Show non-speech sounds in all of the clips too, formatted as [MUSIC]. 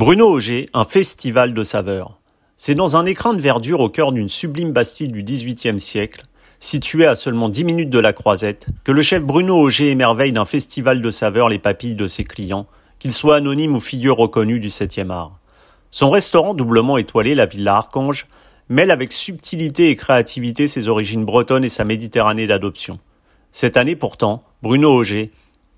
Bruno Auger, un festival de saveurs. C'est dans un écrin de verdure au cœur d'une sublime bastille du XVIIIe siècle, située à seulement 10 minutes de la Croisette, que le chef Bruno Auger émerveille d'un festival de saveurs les papilles de ses clients, qu'ils soient anonymes ou figures reconnues du 7e art. Son restaurant doublement étoilé, la Villa Archange, mêle avec subtilité et créativité ses origines bretonnes et sa Méditerranée d'adoption. Cette année pourtant, Bruno Auger,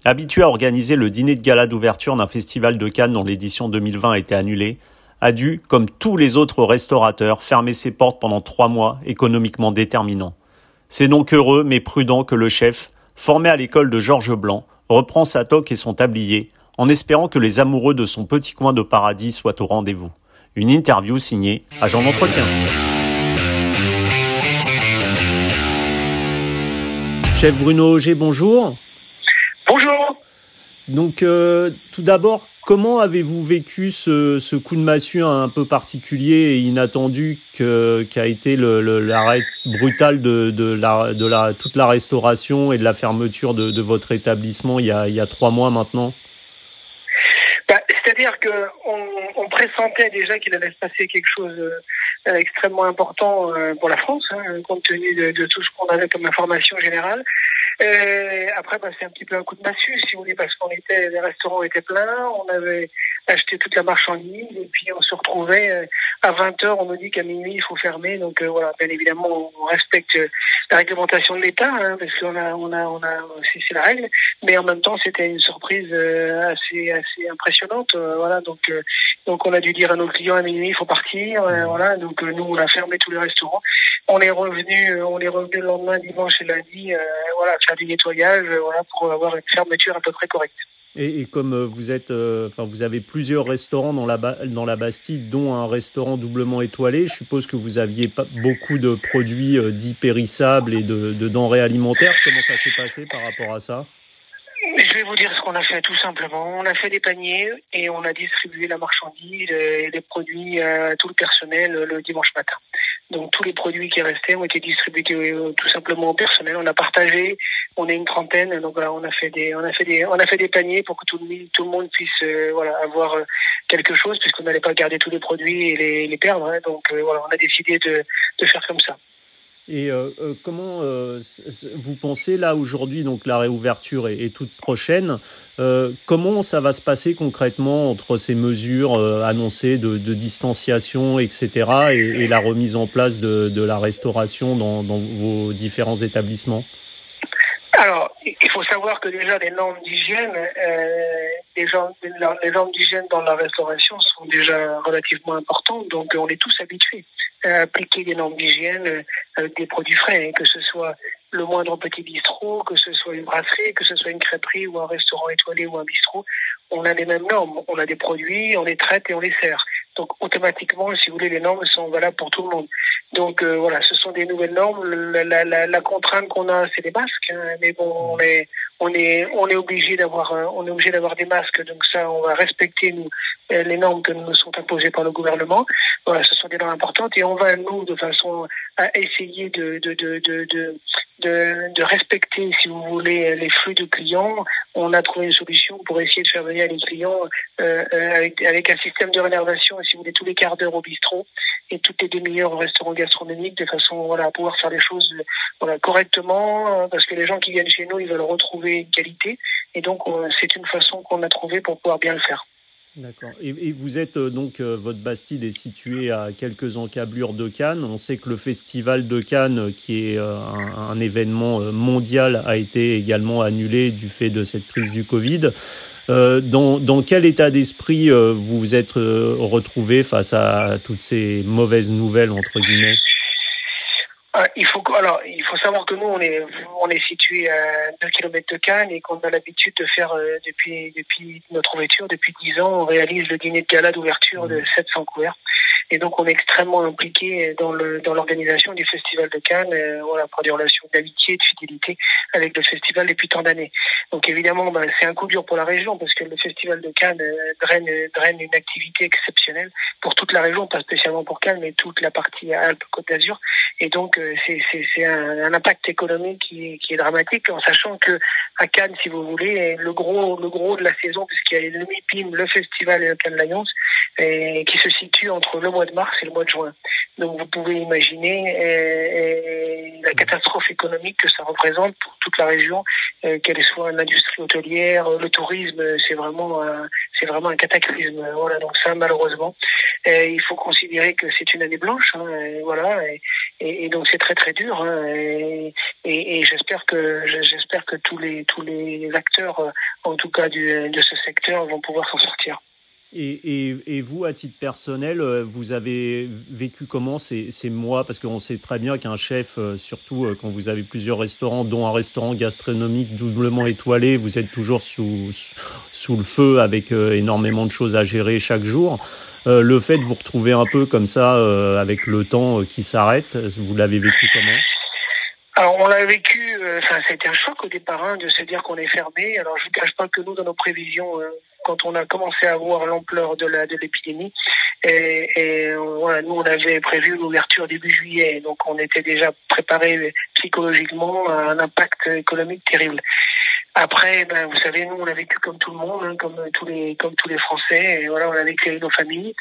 habitué à organiser le dîner de gala d'ouverture d'un festival de Cannes dont l'édition 2020 a été annulée, a dû, comme tous les autres restaurateurs, fermer ses portes pendant trois mois, économiquement déterminants. C'est donc heureux mais prudent que le chef, formé à l'école de Georges Blanc, reprend sa toque et son tablier, en espérant que les amoureux de son petit coin de paradis soient au rendez-vous. Une interview signée Agent d'entretien. Chef Bruno Auger, bonjour. Donc, euh, tout d'abord, comment avez-vous vécu ce, coup de massue un peu particulier et inattendu qu'a été l'arrêt brutal de, la, toute la restauration et de la fermeture de, votre établissement il y, a, trois mois maintenant? Bah, C'est-à-dire qu'on on pressentait déjà qu'il allait se passer quelque chose euh, extrêmement important euh, pour la France, hein, compte tenu de, de tout ce qu'on avait comme information générale. Et après, bah, c'est un petit peu un coup de massue, si vous voulez, parce qu'on était, les restaurants étaient pleins, on avait acheté toute la marchandise, et puis on se retrouvait euh, à 20 h on nous dit qu'à minuit il faut fermer. Donc euh, voilà, bien évidemment, on respecte la réglementation de l'État, hein, parce qu'on a, on a, on a, c'est la règle. Mais en même temps, c'était une surprise euh, assez, assez impressionnante. voilà, donc, donc on a dû dire à nos clients à minuit il faut partir. voilà, donc nous on a fermé tous les restaurants. On est revenu, on est revenu le lendemain, dimanche et lundi, voilà, faire du nettoyage, voilà, pour avoir une fermeture à peu près correcte. Et, comme euh, vous êtes, euh, enfin, vous avez plusieurs restaurants dans la, dans la Bastide, dont un restaurant doublement étoilé, je suppose que vous aviez pas beaucoup de produits euh, dits périssables et de, de denrées alimentaires. Comment ça s'est passé par rapport à ça? Je vais vous dire ce qu'on a fait tout simplement. On a fait des paniers et on a distribué la marchandise et les produits à tout le personnel le dimanche matin. Donc tous les produits qui restaient ont été distribués euh, tout simplement au personnel. On a partagé, on est une trentaine, donc voilà, on a fait des, on a fait des, on a fait des paniers pour que tout le, tout le monde puisse euh, voilà avoir euh, quelque chose, puisqu'on n'allait pas garder tous les produits et les, les perdre. Hein. donc voilà, on a décidé de, de faire comme ça. Et euh, euh, comment euh, vous pensez là aujourd'hui, donc la réouverture est, toute prochaine, comment ça va se passer concrètement entre ces mesures annoncées de, distanciation, etc., et, la remise en place de, la restauration dans, vos différents établissements? Alors, il faut savoir que déjà les normes d'hygiène, les, les normes d'hygiène dans la restauration sont déjà relativement importantes, donc on est tous habitués appliquer des normes d'hygiène euh, des produits frais, hein, que ce soit le moindre petit bistrot, que ce soit une brasserie, que ce soit une crêperie ou un restaurant étoilé ou un bistrot, on a les mêmes normes. On a des produits, on les traite et on les sert. Donc automatiquement, si vous voulez, les normes sont valables pour tout le monde. Donc euh, voilà, ce sont des nouvelles normes. La, la contrainte qu'on a, c'est les masques. Hein. mais bon, on est on est on est obligé d'avoir on est obligé d'avoir des masques. Donc ça, on va respecter nous les normes que nous sont imposées par le gouvernement. Voilà, ce sont des normes importantes et on va nous de façon à essayer de de de de, de respecter, si vous voulez, les flux de clients. On a trouvé une solution pour essayer de faire venir les clients euh, euh avec, avec, un système de réservation, si vous voulez, tous les quarts d'heure au bistrot et toutes les demi-heures au restaurant gastronomique, de façon voilà, à pouvoir faire les choses voilà, correctement, parce que les gens qui viennent chez nous, ils veulent retrouver une qualité. Et donc, c'est une façon qu'on a trouvée pour pouvoir bien le faire. D'accord. Et, vous êtes euh, donc, euh, votre Bastide est située à quelques encablures de Cannes. On sait que le festival de Cannes, euh, qui est un, événement mondial, a été également annulé du fait de cette crise du Covid. dans, dans, quel état d'esprit vous vous êtes retrouvé face à toutes ces mauvaises nouvelles, entre guillemets? Ah, il faut alors il faut savoir que nous on est on est situé à 2 km de Cannes et qu'on a l'habitude de faire euh, depuis depuis notre ouverture depuis 10 ans on réalise le dîner de gala d'ouverture de 700 mmh. couverts Et donc, on est extrêmement impliqué dans l'organisation du Festival de Cannes, voilà, pour des relations d'amitié, de fidélité avec le festival depuis tant d'années. Donc, évidemment, ben, c'est un coup dur pour la région parce que le Festival de Cannes draine, draine une activité exceptionnelle pour toute la région, pas spécialement pour Cannes, mais toute la partie Alpes-Côte d'Azur. Et donc, c'est un, impact économique qui, est dramatique, en sachant que à Cannes, si vous voulez, le gros, le gros de la saison, puisqu'il y a le MIPIM, le festival et le Cannes Lions, qui se situe entre le mois de mars et le mois de juin. Donc, vous pouvez imaginer la catastrophe économique que ça représente pour toute la région, qu'elle soit l'industrie hôtelière, le tourisme, c'est vraiment, c'est vraiment un cataclysme. Voilà, donc ça, malheureusement, il faut considérer que c'est une année blanche, hein, voilà, et, et, donc c'est très très dur. Hein, et, et j'espère que j'espère que tous les tous les acteurs, euh, en tout cas de ce secteur, vont pouvoir s'en sortir. Et, et, vous, à titre personnel, euh, vous avez vécu comment ces, ces mois? Parce qu'on sait très bien qu'un chef, euh, surtout quand vous avez plusieurs restaurants, dont un restaurant gastronomique doublement étoilé, vous êtes toujours sous, sous le feu avec énormément de choses à gérer chaque jour. le fait de vous retrouver un peu comme ça, avec le temps qui s'arrête, vous l'avez vécu comment? Alors on l'a vécu, euh, enfin c'était un choc au départ hein, de se dire qu'on est fermé. Alors je ne cache pas que nous dans nos prévisions, euh, quand on a commencé à voir l'ampleur de la de l'épidémie, et, voilà, nous on avait prévu l'ouverture début juillet, donc on était déjà préparé psychologiquement à un impact économique terrible. Après, ben, vous savez, nous, on a vécu comme tout le monde, hein, comme tous les, comme tous les Français. Et voilà, on a vécu avec nos familles.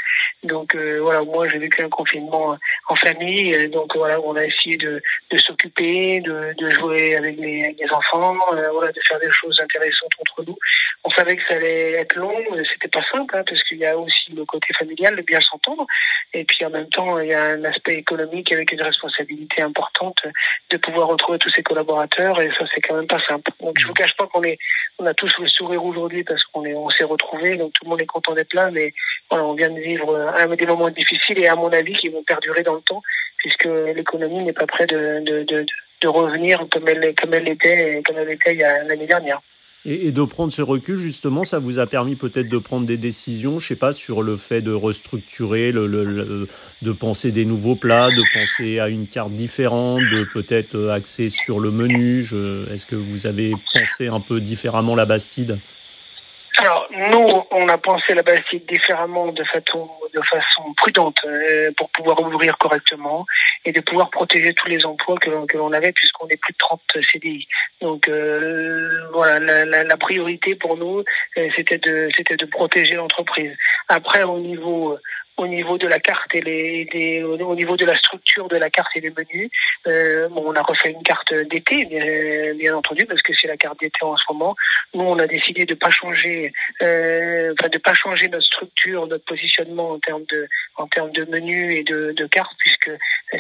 Donc euh, voilà, moi, j'ai vécu un confinement en famille. Donc voilà, on a essayé de, de s'occuper, de, de jouer avec les, les enfants, euh, voilà, de faire des choses intéressantes entre nous. On savait que ça allait être long, c'était pas simple, hein, parce qu'il y a aussi le côté familial, de bien s'entendre. Et puis en même temps, il y a un aspect économique avec une responsabilité importante de pouvoir retrouver tous ses collaborateurs. Et ça, c'est quand même pas simple. Donc je vous cache pas qu'on est, on a tous le sourire aujourd'hui parce qu'on est, on s'est retrouvés, donc tout le monde est content d'être là, mais on vient de vivre un des moments difficiles et à mon avis qui vont perdurer dans le temps puisque l'économie n'est pas prête de, de, de, de, revenir comme elle, comme elle était, comme elle était il y a l'année dernière. Et, de prendre ce recul, justement, ça vous a permis peut-être de prendre des décisions, je sais pas, sur le fait de restructurer, le, le, de penser des nouveaux plats, de penser à une carte différente, de peut-être euh, axer sur le menu. Est-ce que vous avez pensé un peu différemment la Bastide? Alors, nous, on a pensé la Bastide différemment de façon, de façon prudente euh, pour pouvoir ouvrir correctement et de pouvoir protéger tous les emplois que, que l'on avait puisqu'on est plus de 30 CDI. Donc, euh, voilà, la, la, la, priorité pour nous, euh, c'était de, c'était de protéger l'entreprise. Après, au niveau au niveau de la carte et les, au niveau de la structure de la carte et des menus. Euh, bon, on a refait une carte d'été, bien, entendu, parce que c'est la carte d'été en ce moment. Nous, on a décidé de pas changer, euh, de pas changer notre structure, notre positionnement en termes de en termes de menus et de, de cartes, puisque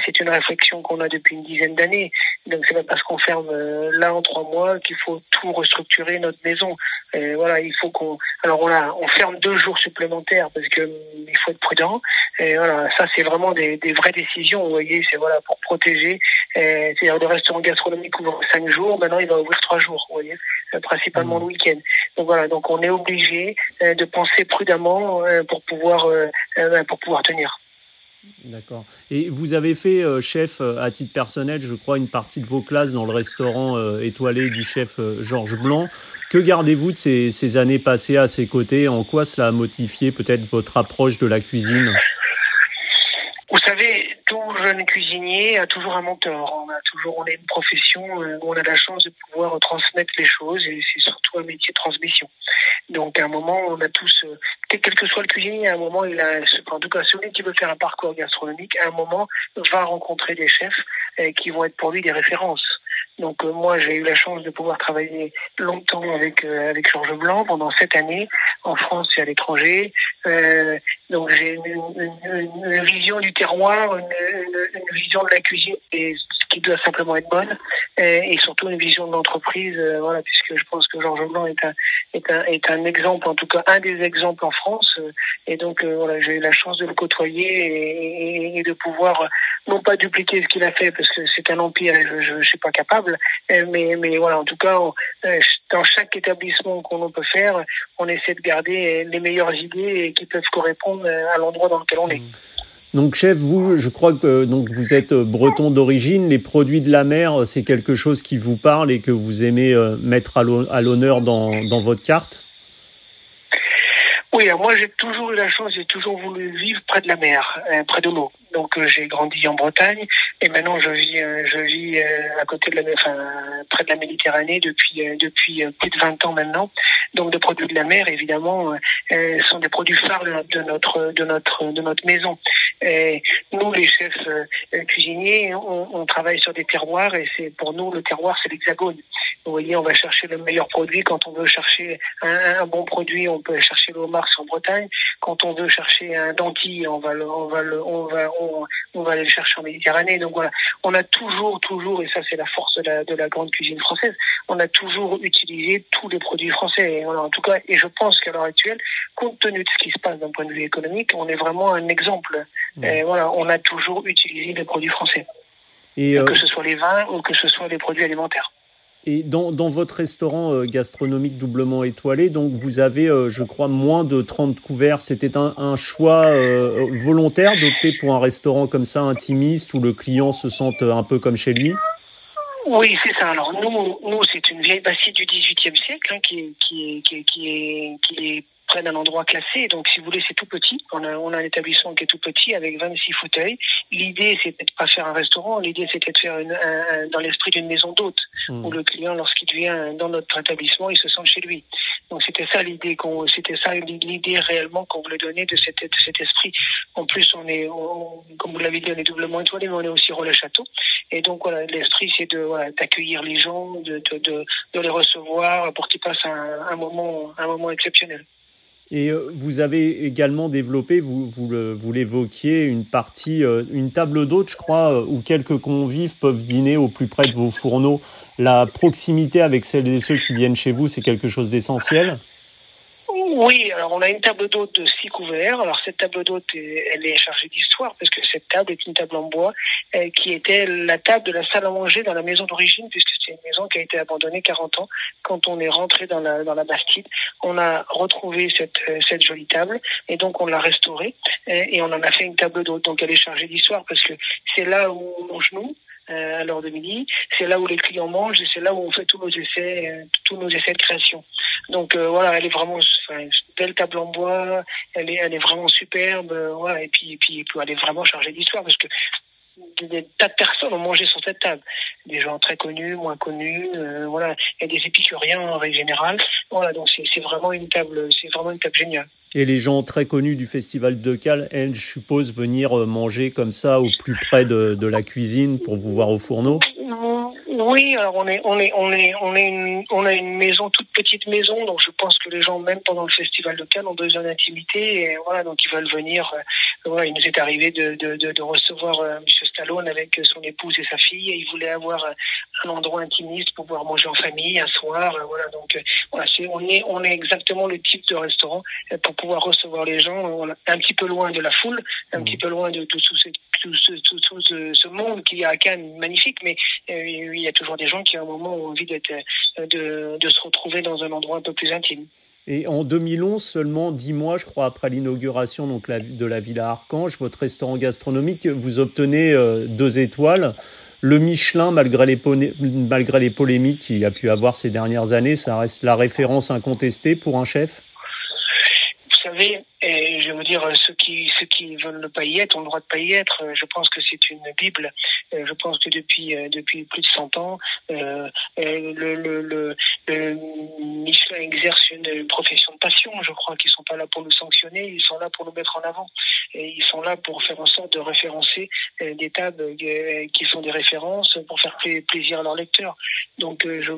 c'est une réflexion qu'on a depuis une dizaine d'années. Donc c'est pas parce qu'on ferme euh, là en trois mois qu'il faut tout restructurer notre maison. Voilà, il faut qu'on. Alors on a, on ferme deux jours supplémentaires parce que il faut être prudent. Et voilà, ça c'est vraiment des, des vraies décisions. Vous voyez, c'est voilà pour protéger. C'est-à-dire le restaurant gastronomique ouvre cinq jours, maintenant il va ouvrir trois jours. Vous voyez, euh, principalement le week-end. Donc voilà, donc on est obligé euh, de penser prudemment pour pouvoir pour pouvoir tenir. D'accord. Et vous avez fait, euh, chef, euh, à titre personnel, je crois, une partie de vos classes dans le restaurant euh, étoilé du chef Georges Blanc. Que gardez-vous de ces, ces, années passées à ses côtés? En quoi cela a modifié peut-être votre approche de la cuisine? Vous savez, tout jeune cuisinier a toujours un mentor. On a toujours, on a une profession où on a la chance de pouvoir transmettre les choses et c'est surtout un métier de transmission. Donc à un moment, on a tous, euh, quel que soit le cuisinier, à un moment, il a, en tout cas celui qui veut faire un parcours gastronomique, à un moment, va rencontrer des chefs euh, qui vont être pour lui des références. Donc euh, moi, j'ai eu la chance de pouvoir travailler longtemps avec avec Georges Blanc pendant sept années en France et à l'étranger. donc j'ai une, vision du terroir, une, une, vision de la cuisine qui doit simplement être bonne et, surtout une vision de l'entreprise voilà puisque je pense que Georges Blanc est un est un est un exemple en tout cas un des exemples en France. Et donc voilà j'ai eu la chance de le côtoyer et, de pouvoir non pas dupliquer ce qu'il a fait parce que c'est un empire et je ne suis pas capable mais mais voilà en tout cas dans chaque établissement qu'on peut faire on essaie de garder les meilleures idées qui peuvent correspondre à l'endroit dans lequel on est. Donc chef, vous, je crois que donc vous êtes breton d'origine. Les produits de la mer, c'est quelque chose qui vous parle et que vous aimez mettre à l'honneur dans, dans votre carte? Oui, moi j'ai toujours eu la chance, j'ai toujours voulu vivre près de la mer, euh, près de l'eau. Donc euh, j'ai grandi en Bretagne et maintenant je vis, euh, je vis à côté de la, enfin près de la Méditerranée depuis depuis plus de 20 ans maintenant. Donc des produits de la mer, évidemment, sont des produits phares de notre de notre de notre maison. Et nous, les chefs cuisiniers, on, on, travaille sur des terroirs et c'est pour nous le terroir, c'est l'hexagone. Vous voyez, on va chercher le meilleur produit. Quand on veut chercher un, bon produit, on peut chercher le homard en Bretagne. Quand on veut chercher un dentier, on va le, on va le, on va, va aller le chercher en Méditerranée. Donc voilà, on a toujours, toujours, et ça c'est la force de la, de la grande cuisine française, on a toujours utilisé tous les produits français. Et voilà, en tout cas, et je pense qu'à l'heure actuelle, compte tenu de ce qui se passe d'un point de vue économique, on est vraiment un exemple. Et voilà, on a toujours utilisé les produits français. Et euh, Que ce soit les vins ou que ce soit les produits alimentaires. Et dans, dans, votre restaurant euh, gastronomique doublement étoilé, donc vous avez, euh, je crois, moins de 30 couverts. C'était un, choix euh, volontaire d'opter pour un restaurant comme ça, intimiste, où le client se sente un peu comme chez lui? Oui, c'est ça. Alors nous, nous c'est une vieille bastide du XVIIIe siècle hein, qui, qui, qui, qui, est, qui est près d'un endroit classé. Donc, si vous voulez, c'est tout petit. On a, on a un établissement qui est tout petit avec 26 fauteuils. L'idée, c'était de pas faire un restaurant. L'idée, c'était de faire une, un, dans l'esprit d'une maison d'hôte mmh. où le client, lorsqu'il vient dans notre établissement, il se sent chez lui. Donc, c'était ça l'idée qu'on, c'était l'idée réellement qu'on voulait donner de, cet esprit. En plus, on est, comme vous l'avez dit, on est doublement étoilé, mais on est aussi relais château. Et donc, voilà, l'esprit, c'est d'accueillir les gens, de, les recevoir pour qu'ils passent un moment exceptionnel. Et euh, vous avez également développé, vous, vous, l'évoquiez, une partie, euh, une table d'hôte, je crois, euh, où quelques convives peuvent dîner au plus près de vos fourneaux. La proximité avec celles et ceux qui viennent chez vous, c'est quelque chose d'essentiel? Oui, alors on a une table d'hôte de six couverts. Alors cette table d'hôte, elle est chargée d'histoire parce que cette table est une table en bois euh, qui était la table de la salle à manger dans la maison d'origine puisque c'est une maison qui a été abandonnée 40 ans. Quand on est rentré dans la, dans la Bastide, on a retrouvé cette, euh, cette jolie table et donc on l'a restaurée euh, et on en a fait une table d'hôte. Donc elle est chargée d'histoire parce que c'est là où on mange nous à l'heure de midi. C'est là où les clients mangent et c'est là où on fait tous nos essais, tous nos essais de création. Donc euh, voilà, elle est vraiment une belle table en bois, elle est, elle est vraiment superbe, euh, voilà, et puis, puis, elle est vraiment chargée d'histoire parce que des tas de personnes ont mangé sur cette table. Des gens très connus, moins connus, euh, voilà, et des épicuriens en règle générale. Voilà, donc c'est vraiment une table, c'est vraiment une table géniale. Et les gens très connus du festival de Cal, elles, je suppose, venir manger comme ça au plus près de la cuisine pour vous voir au fourneau? Oui, alors on est, on est, on est, on est une, on a une maison toute petite maison, donc je pense que les gens même pendant le festival local ont besoin d'intimité et voilà, donc ils veulent venir. Euh, voilà, il nous est arrivé de, de, de, de recevoir euh, Monsieur Stallone avec son épouse et sa fille et il voulait avoir euh, un endroit intimiste pour pouvoir manger en famille un soir. Euh, voilà, donc voilà, on est, on est exactement le type de restaurant pour pouvoir recevoir les gens un petit peu loin de la foule, un mmh. petit peu loin de, de tout, ce, tout, ce, tout, tout ce, ce monde qui est à Cannes magnifique, mais il y a toujours des gens qui à un moment ont envie d'être, euh, de, de se retrouver dans un endroit un peu plus intime. Et en 2011, seulement dix mois, je crois, après l'inauguration donc de la Villa Archange, votre restaurant gastronomique, vous obtenez euh, deux étoiles. Le Michelin, malgré les, malgré les polémiques qu'il y a pu avoir ces dernières années, ça reste la référence incontestée pour un chef? Vous savez, et je vais vous dire, ceux veulent pas y être ont le droit de pas y être. Je pense que c'est une Bible. Je pense que depuis, depuis plus de 100 ans, euh, le, Michelin exerce une profession de passion. Je crois qu'ils sont pas là pour nous sanctionner, ils sont là pour nous mettre en avant. Ils sont là pour faire en sorte de référencer des tables qui sont des références pour faire plaisir à leurs lecteurs. Donc je,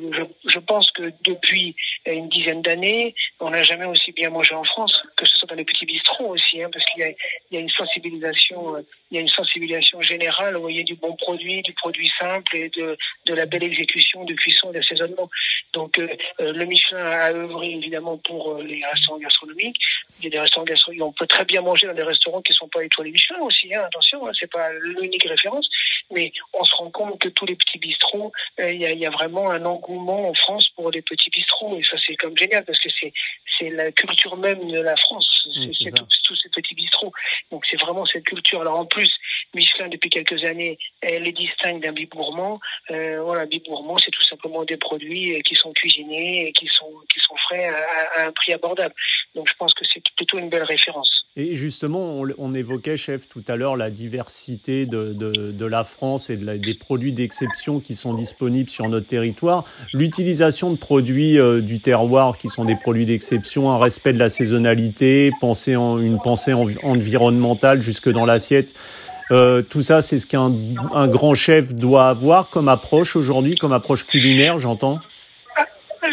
je, pense que depuis une dizaine d'années, on n'a jamais aussi bien mangé en France, que ce les petits bistrots aussi, hein, parce qu'il y a, une sensibilisation, il y a une sensibilisation générale y a du bon produit, du produit simple et de, de la belle exécution de cuisson et d'assaisonnement. Donc euh, le Michelin a œuvré évidemment pour les restaurants gastronomiques. Il y a des restaurants gastronomiques, on peut très bien manger dans des restaurants qui sont pas étoilés Michelin aussi. Hein, attention, hein, c'est pas l'unique référence, mais on se rend compte que tous les petits bistrots, il y, a, y a vraiment un engouement en France pour les petits bistrots et ça c'est comme génial parce que c'est la culture même de la France. C'est tous ces petits bistrots. Donc c'est vraiment vraiment cette culture. Alors en plus, Michelin depuis quelques années les distingue d'un bib gourmand. Euh, voilà, c'est tout simplement des produits qui sont cuisinés et qui sont qui sont frais à, un prix abordable. Donc je pense que c'est plutôt une belle référence. Et justement, on, évoquait, chef, tout à l'heure, la diversité de, de, la France et de des produits d'exception qui sont disponibles sur notre territoire. L'utilisation de produits euh, du terroir qui sont des produits d'exception, un respect de la saisonnalité, penser en, une pensée environnementale jusque dans l'assiette. Euh, tout ça, c'est ce qu'un un grand chef doit avoir comme approche aujourd'hui, comme approche culinaire, j'entends.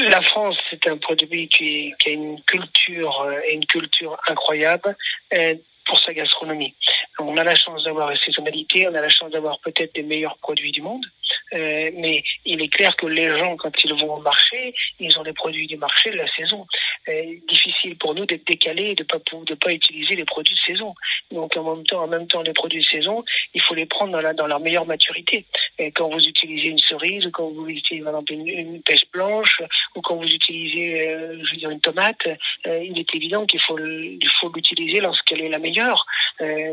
La France, c'est un produit qui, a une culture euh, une culture incroyable euh, pour sa gastronomie. On a la chance d'avoir une saisonnalité, on a la chance d'avoir peut-être des meilleurs produits du monde. Euh, mais il est clair que les gens, quand ils vont au marché, ils ont les produits du marché de la saison. Euh, difficile pour nous d'être décalés et de pas de pas utiliser les produits de saison. Donc en même temps, en même temps, les produits de saison, il faut les prendre dans, la, dans leur meilleure maturité. Quand vous utilisez une cerise, ou quand vous utilisez par exemple une, pêche blanche, ou quand vous utilisez, euh, je veux dire, une tomate, euh, il est évident qu'il faut il faut l'utiliser lorsqu'elle est la meilleure.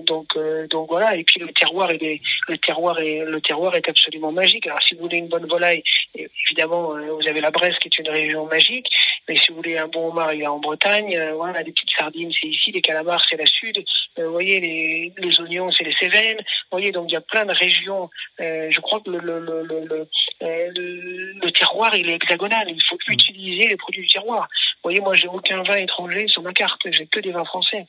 donc donc voilà. Et puis le terroir est le terroir est le terroir est absolument magique. Alors si vous voulez une bonne volaille, évidemment, euh, vous avez la Bresse qui est une région magique. Mais si vous voulez un bon homard, il est en Bretagne. Euh, voilà, des petites sardines, c'est ici. Les calamars, c'est la Sud. Euh, vous voyez, les, les oignons, c'est les Cévennes. Vous voyez, donc il y a plein de régions. je crois que le, le, le, le, terroir, il est hexagonal. Il faut mmh. utiliser les produits du terroir. Vous voyez, moi, j'ai aucun vin étranger sur ma carte. J'ai que des vins français.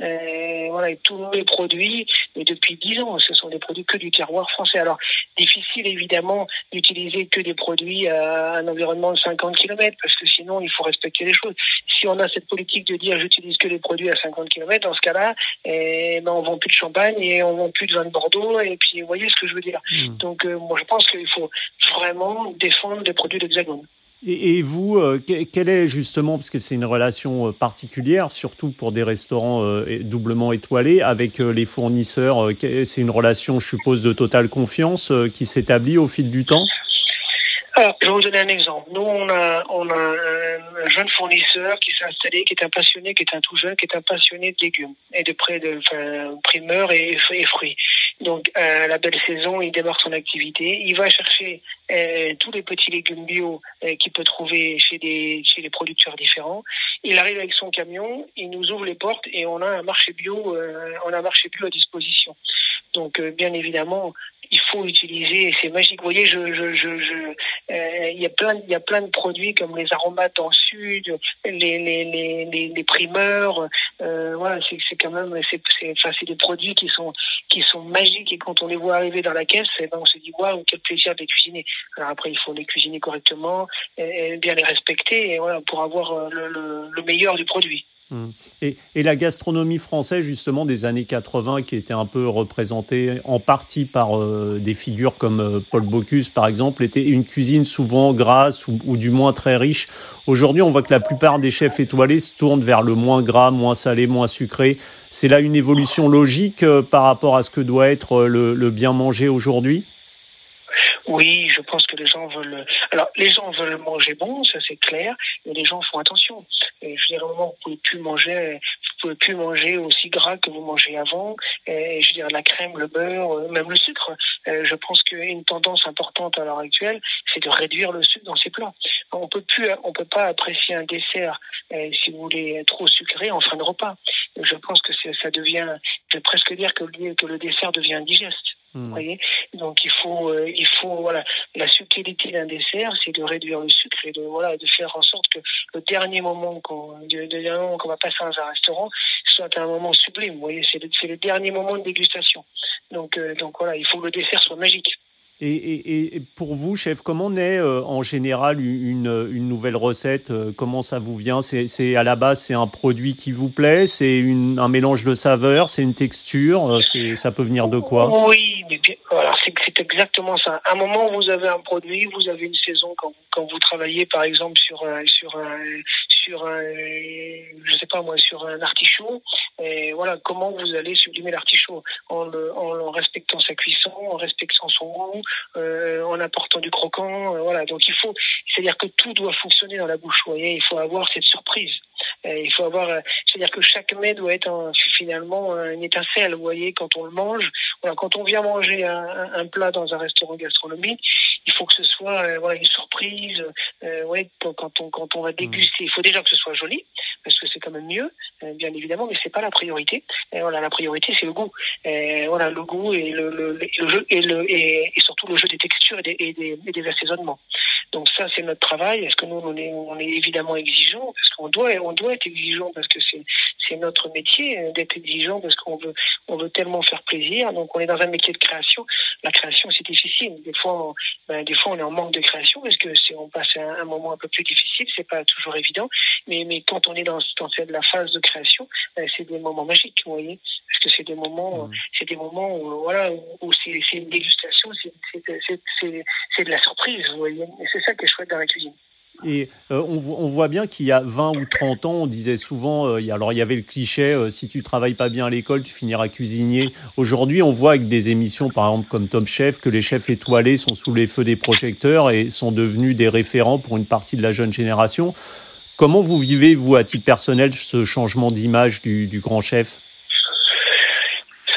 Euh, voilà, et tous mes produits, et depuis dix ans, ce sont des produits que du terroir français. Alors, difficile évidemment d'utiliser que des produits à un environnement de 50 km, parce que sinon, il faut respecter les choses. Si on a cette politique de dire j'utilise que des produits à 50 km, dans ce cas-là, eh ben, on vend plus de champagne et on vend plus de vin de Bordeaux, et puis, vous voyez ce que je veux dire. Hmm. Donc, euh, moi, je pense qu'il faut vraiment défendre les produits d'Hexagone. Et, vous, euh, quelle est justement, parce que c'est une relation euh, particulière, surtout pour des restaurants euh, doublement étoilés, avec les fournisseurs, c'est une relation, je suppose, de totale confiance qui s'établit au fil du temps? Alors, je vais vous donner un exemple. Nous, on a, on a un jeune fournisseur qui s'est installé, qui est un passionné, qui est un tout jeune, qui est un passionné de légumes et de près de primeurs et fruits. Donc, à la belle saison, il démarre son activité. Il va chercher euh, tous les petits légumes bio euh, qu'il peut trouver chez des chez des producteurs différents. Il arrive avec son camion, il nous ouvre les portes et on a un marché bio, euh, on a un marché bio à disposition. Donc, euh, bien évidemment, il faut utiliser, c'est magique. Vous voyez, je, je, je, euh, il y a plein, il y a plein de produits comme les aromates en sud, les, les, les, les, primeurs. Euh, voilà, c'est, c'est quand même, c'est, c'est, enfin, des produits qui sont, qui sont magiques et quand on les voit arriver dans la caisse, eh ben, on se dit waouh, quel plaisir de les cuisiner. Alors après, il faut les cuisiner correctement, et, bien les respecter, et voilà, pour avoir euh, le meilleur du produit. Hum. Et, et, la gastronomie française, justement, des années 80, qui était un peu représentée en partie par euh, des figures comme euh, Paul Bocuse, par exemple, était une cuisine souvent grasse ou, ou du moins très riche. Aujourd'hui, on voit que la plupart des chefs étoilés se tournent vers le moins gras, moins salé, moins sucré. C'est là une évolution logique euh, par rapport à ce que doit être le, le bien manger aujourd'hui? Oui, je pense que les gens veulent. Alors, les gens veulent manger bon, ça c'est clair, mais les gens font attention. Et je veux dire, à un moment, vous pouvez plus manger, vous pouvez plus manger aussi gras que vous mangez avant. Et je veux dire, la crème, le beurre, euh, même le sucre. Euh, je pense qu'une tendance importante à l'heure actuelle, c'est de réduire le sucre dans ces plats. On peut plus, on peut pas apprécier un dessert, euh, si vous voulez, trop sucré en fin de repas. Je pense que ça devient, je vais presque dire que, que le dessert devient indigeste. Voyez? Donc il faut, euh, il faut voilà, la subtilité d'un dessert, c'est de réduire le sucre et de voilà, de faire en sorte que le dernier moment qu'on, qu'on va passer dans un restaurant soit un moment sublime. Voyez, c'est le, le, dernier moment de dégustation. Donc, euh, donc voilà, il faut que le dessert soit magique. Et, et, et, pour vous, chef, comment naît euh, en général une, une nouvelle recette euh, Comment ça vous vient? C'est à la base, c'est un produit qui vous plaît C'est un mélange de saveurs C'est une texture euh, C'est Ça peut venir de quoi? Oui, mais c'est exactement ça. À un moment, vous avez un produit, vous avez une saison quand, quand vous travaillez, par exemple, sur sur sur un, je sais pas moi, sur un artichaut. Et voilà, comment vous allez sublimer l'artichaut? En, en, respectant sa cuisson, en respectant son goût, euh, en apportant du croquant. Euh, voilà, donc il faut, c'est-à-dire que tout doit fonctionner dans la bouche. Vous voyez, il faut avoir cette surprise. il faut avoir, c'est-à-dire que chaque mets doit être finalement une étincelle. Vous voyez, quand on le mange, voilà, quand on vient manger un, un, plat dans un restaurant gastronomique, il faut que ce soit voilà une surprise. Ouais, quand on quand on va mmh. déguster, il faut déjà que ce soit joli parce que c'est quand même mieux, bien évidemment, mais c'est pas la priorité. Et voilà, la priorité c'est le goût. Et voilà, le goût et le, le, le jeu et le et, et, surtout le jeu des textures et des, et des, et des assaisonnements. Donc ça, c'est notre travail. Est-ce que nous, on est, on est évidemment exigeant parce qu'on doit, on doit être exigeant parce que c'est, c'est notre métier euh, d'être exigeant parce qu'on veut, on veut tellement faire plaisir. Donc on est dans un métier de création. La création, c'est difficile. Des fois, on, ben, des fois, on est en manque de création parce que c'est, on passe un, un, moment un peu plus difficile. C'est pas toujours évident. Mais, mais quand on est dans, dans la phase de création, ben, c'est des moments magiques, vous voyez, parce que c'est des moments, mmh. c'est des moments où, voilà, où c'est, c'est une dégustation, c'est, c'est, c'est, c'est de la surprise, vous voyez. Et c'est ça qui est chouette dans la cuisine. Et euh, on, on, voit bien qu'il y a 20 ou 30 ans, on disait souvent, euh, alors il y avait le cliché, euh, si tu travailles pas bien à l'école, tu finiras cuisinier. Aujourd'hui, on voit avec des émissions, par exemple comme Top Chef, que les chefs étoilés sont sous les feux des projecteurs et sont devenus des référents pour une partie de la jeune génération. Comment vous vivez, vous, à titre personnel, ce changement d'image du, du grand chef?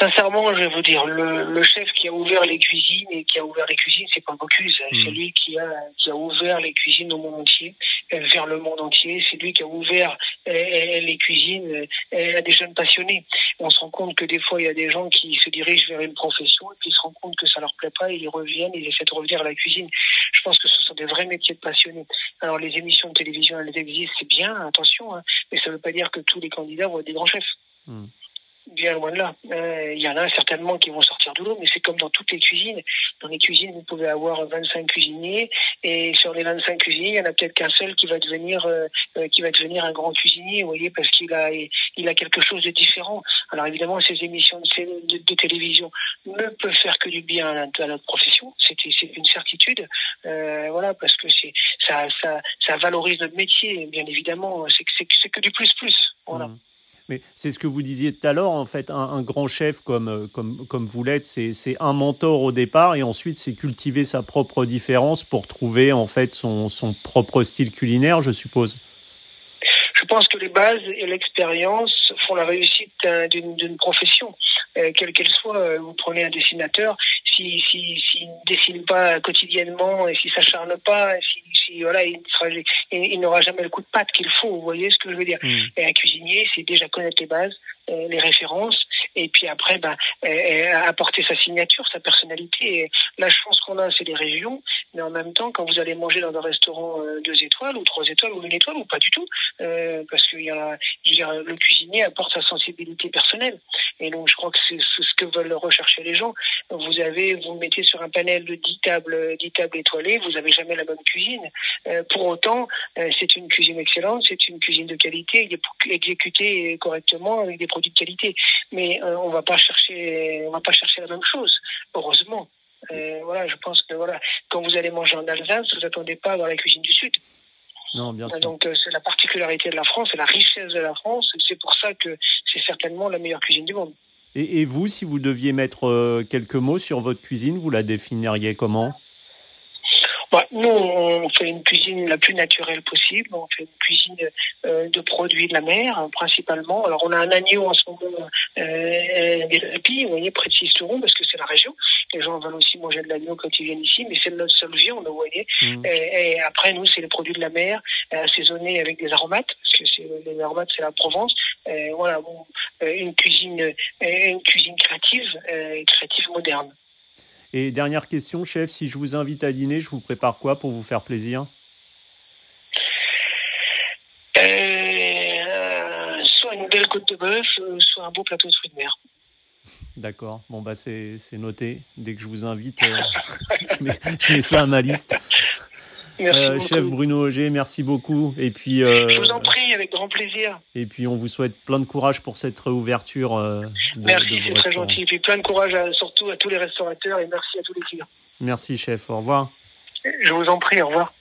Sincèrement, je vais vous dire, le, le, chef qui a ouvert les cuisines et qui a ouvert les cuisines, c'est pas Bocuse, mmh. c'est lui qui a qui a ouvert les cuisines au monde entier, euh, vers le monde entier. C'est lui qui a ouvert euh, euh les cuisines euh, à des jeunes passionnés. On se rend compte que des fois, il y a des gens qui se dirigent vers une profession et puis ils se rendent compte que ça leur plaît pas, et ils reviennent, ils essaient de revenir à la cuisine. Je pense que ce sont des vrais métiers de passionnés. Alors les émissions de télévision, elles existent, c'est bien, attention, hein, mais ça ne veut pas dire que tous les candidats vont être des grands chefs. Mmh bien loin de là. Euh, il y en a certainement qui vont sortir de l'eau, mais c'est comme dans toutes les cuisines. Dans les cuisines, vous pouvez avoir 25 cuisiniers, et sur les 25 cuisiniers, il y en a peut-être qu'un seul qui va devenir euh, euh, qui va devenir un grand cuisinier, vous voyez, parce qu'il a il a quelque chose de différent. Alors évidemment, ces émissions de, télévision ne peuvent faire que du bien à, notre profession. C'est une certitude, voilà, parce que ça, ça valorise notre métier, bien évidemment. C'est c'est que du plus plus, voilà. Mmh. Mais c'est ce que vous disiez tout à l'heure, en fait, un, grand chef comme, euh, comme, comme vous l'êtes, c'est un mentor au départ et ensuite c'est cultiver sa propre différence pour trouver en fait son, son propre style culinaire, je suppose. Je pense que les bases et l'expérience font la réussite d'une profession, euh, quelle qu'elle soit. Euh, vous prenez un dessinateur, s'il si, si, ne dessine pas quotidiennement et s'il s'acharne pas, si voilà, il, il, n'aura jamais le coup de patte qu'il faut. Vous voyez ce que je veux dire hmm. Et un cuisinier, c'est déjà connaître les bases, euh, les références, et puis après, ben, apporter sa signature, sa personnalité. Et la chance qu'on a, c'est les régions, mais en même temps, quand vous allez manger dans un restaurant euh, deux étoiles ou trois étoiles ou une étoile ou pas du tout, euh, parce que le cuisinier apporte sa sensibilité personnelle. Et donc, je crois que c'est ce que veulent rechercher les gens. Vous avez, vous mettez sur un panel de 10 tables, 10 tables étoilées, vous n'avez jamais la bonne cuisine. Euh, pour autant, euh, c'est une cuisine excellente, c'est une cuisine de qualité, exécutée correctement avec des produits de qualité. Mais euh, on va pas chercher, on va pas chercher la même chose. Heureusement. voilà, je pense que voilà, quand vous allez manger en Alsace, vous attendez pas dans la cuisine du Sud. Non, bien sûr. Donc c'est la particularité de la France, c'est la richesse de la France. C'est pour ça que c'est certainement la meilleure cuisine du monde. Et, et vous, si vous deviez mettre quelques mots sur votre cuisine, vous la définiriez comment? Bah, nous, on fait une cuisine la plus naturelle possible. On fait une cuisine euh, de produits de la mer, hein, principalement. Alors, on a un agneau en ce moment, euh, des répits, vous voyez, près de Sisteron, parce que c'est la région. Les gens veulent aussi manger de l'agneau quand ils viennent ici, mais c'est notre seule viande, vous voyez. Mmh. Et, après, nous, c'est les produits de la mer, euh, assaisonnés avec des aromates, parce que c'est, les aromates, c'est la Provence. voilà, bon, une cuisine, une cuisine créative, créative moderne. Et dernière question, chef, si je vous invite à dîner, je vous prépare quoi pour vous faire plaisir? Euh, Soit une belle côte de bœuf, euh, soit un beau plateau de fruits de mer. D'accord. Bon, bah, c'est noté. Dès que je vous invite, euh, [LAUGHS] je, mets, ça à ma liste. Euh, chef Bruno Auger, merci beaucoup. Et puis, euh, je vous en prie, avec grand plaisir. Et puis, on vous souhaite plein de courage pour cette réouverture. Euh, merci, c'est très gentil. Et puis, plein de courage surtout à tous les restaurateurs et merci à tous les clients. Merci, chef. Au revoir. Je vous en prie, au revoir.